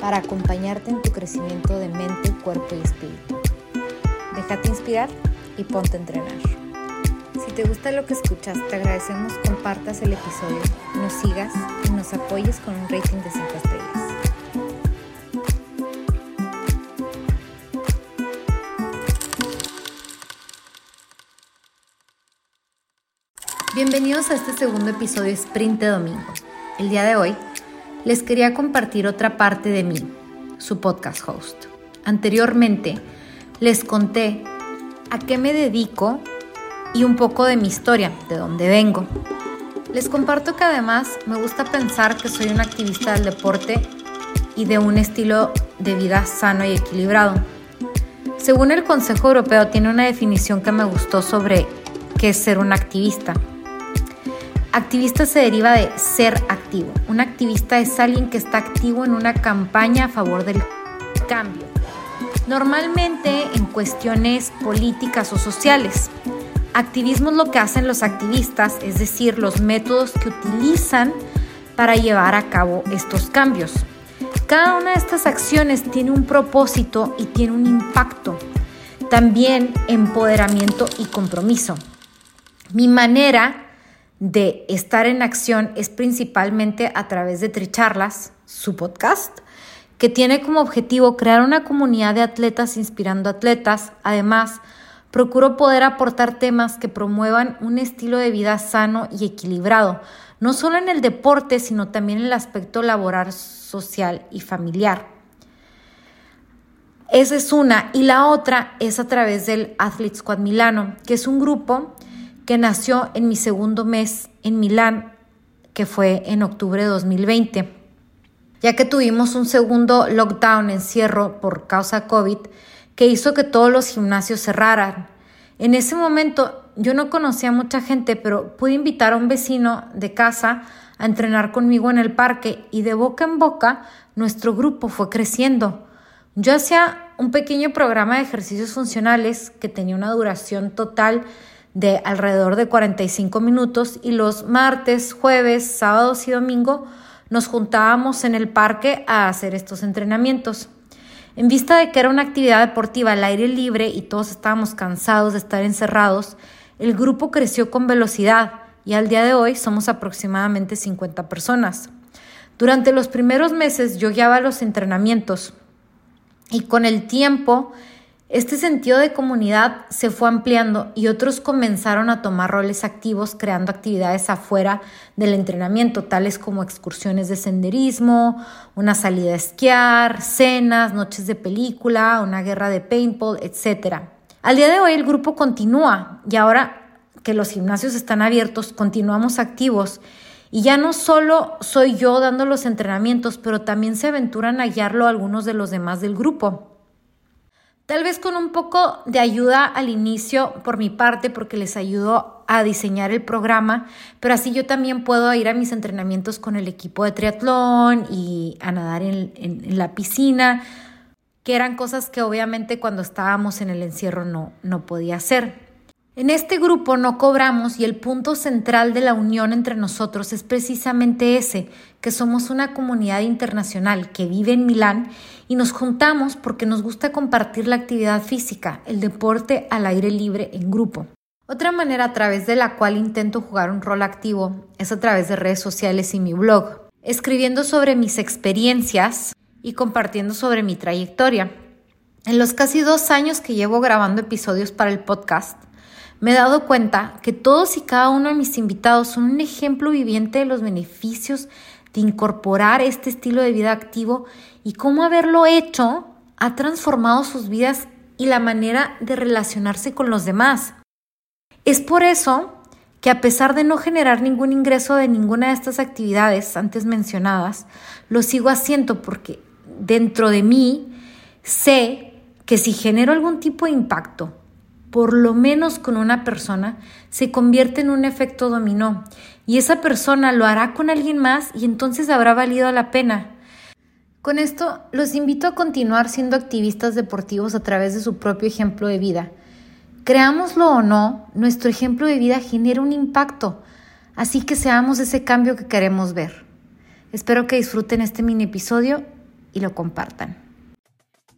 para acompañarte en tu crecimiento de mente, cuerpo y espíritu. Déjate inspirar y ponte a entrenar. Si te gusta lo que escuchas, te agradecemos compartas el episodio, nos sigas y nos apoyes con un rating de 5 estrellas. Bienvenidos a este segundo episodio Sprint de Domingo. El día de hoy les quería compartir otra parte de mí, su podcast host. Anteriormente les conté a qué me dedico y un poco de mi historia, de dónde vengo. Les comparto que además me gusta pensar que soy una activista del deporte y de un estilo de vida sano y equilibrado. Según el Consejo Europeo tiene una definición que me gustó sobre qué es ser un activista. Activista se deriva de ser activo. Un activista es alguien que está activo en una campaña a favor del cambio. Normalmente en cuestiones políticas o sociales. Activismo es lo que hacen los activistas, es decir, los métodos que utilizan para llevar a cabo estos cambios. Cada una de estas acciones tiene un propósito y tiene un impacto. También empoderamiento y compromiso. Mi manera de estar en acción es principalmente a través de Tricharlas, su podcast, que tiene como objetivo crear una comunidad de atletas inspirando atletas. Además, procuro poder aportar temas que promuevan un estilo de vida sano y equilibrado, no solo en el deporte, sino también en el aspecto laboral, social y familiar. Esa es una. Y la otra es a través del Athlete Squad Milano, que es un grupo que nació en mi segundo mes en Milán, que fue en octubre de 2020. Ya que tuvimos un segundo lockdown, encierro por causa COVID, que hizo que todos los gimnasios cerraran. En ese momento yo no conocía mucha gente, pero pude invitar a un vecino de casa a entrenar conmigo en el parque y de boca en boca nuestro grupo fue creciendo. Yo hacía un pequeño programa de ejercicios funcionales que tenía una duración total de alrededor de 45 minutos y los martes, jueves, sábados y domingo nos juntábamos en el parque a hacer estos entrenamientos. En vista de que era una actividad deportiva al aire libre y todos estábamos cansados de estar encerrados, el grupo creció con velocidad y al día de hoy somos aproximadamente 50 personas. Durante los primeros meses yo guiaba los entrenamientos y con el tiempo este sentido de comunidad se fue ampliando y otros comenzaron a tomar roles activos creando actividades afuera del entrenamiento, tales como excursiones de senderismo, una salida a esquiar, cenas, noches de película, una guerra de paintball, etc. Al día de hoy el grupo continúa y ahora que los gimnasios están abiertos, continuamos activos. Y ya no solo soy yo dando los entrenamientos, pero también se aventuran a guiarlo algunos de los demás del grupo. Tal vez con un poco de ayuda al inicio por mi parte, porque les ayudo a diseñar el programa, pero así yo también puedo ir a mis entrenamientos con el equipo de triatlón y a nadar en, en la piscina, que eran cosas que obviamente cuando estábamos en el encierro no, no podía hacer. En este grupo no cobramos y el punto central de la unión entre nosotros es precisamente ese, que somos una comunidad internacional que vive en Milán y nos juntamos porque nos gusta compartir la actividad física, el deporte al aire libre en grupo. Otra manera a través de la cual intento jugar un rol activo es a través de redes sociales y mi blog, escribiendo sobre mis experiencias y compartiendo sobre mi trayectoria. En los casi dos años que llevo grabando episodios para el podcast, me he dado cuenta que todos y cada uno de mis invitados son un ejemplo viviente de los beneficios de incorporar este estilo de vida activo y cómo haberlo hecho ha transformado sus vidas y la manera de relacionarse con los demás. Es por eso que a pesar de no generar ningún ingreso de ninguna de estas actividades antes mencionadas, lo sigo haciendo porque dentro de mí sé que si genero algún tipo de impacto, por lo menos con una persona, se convierte en un efecto dominó y esa persona lo hará con alguien más y entonces habrá valido la pena. Con esto los invito a continuar siendo activistas deportivos a través de su propio ejemplo de vida. Creámoslo o no, nuestro ejemplo de vida genera un impacto, así que seamos ese cambio que queremos ver. Espero que disfruten este mini episodio y lo compartan.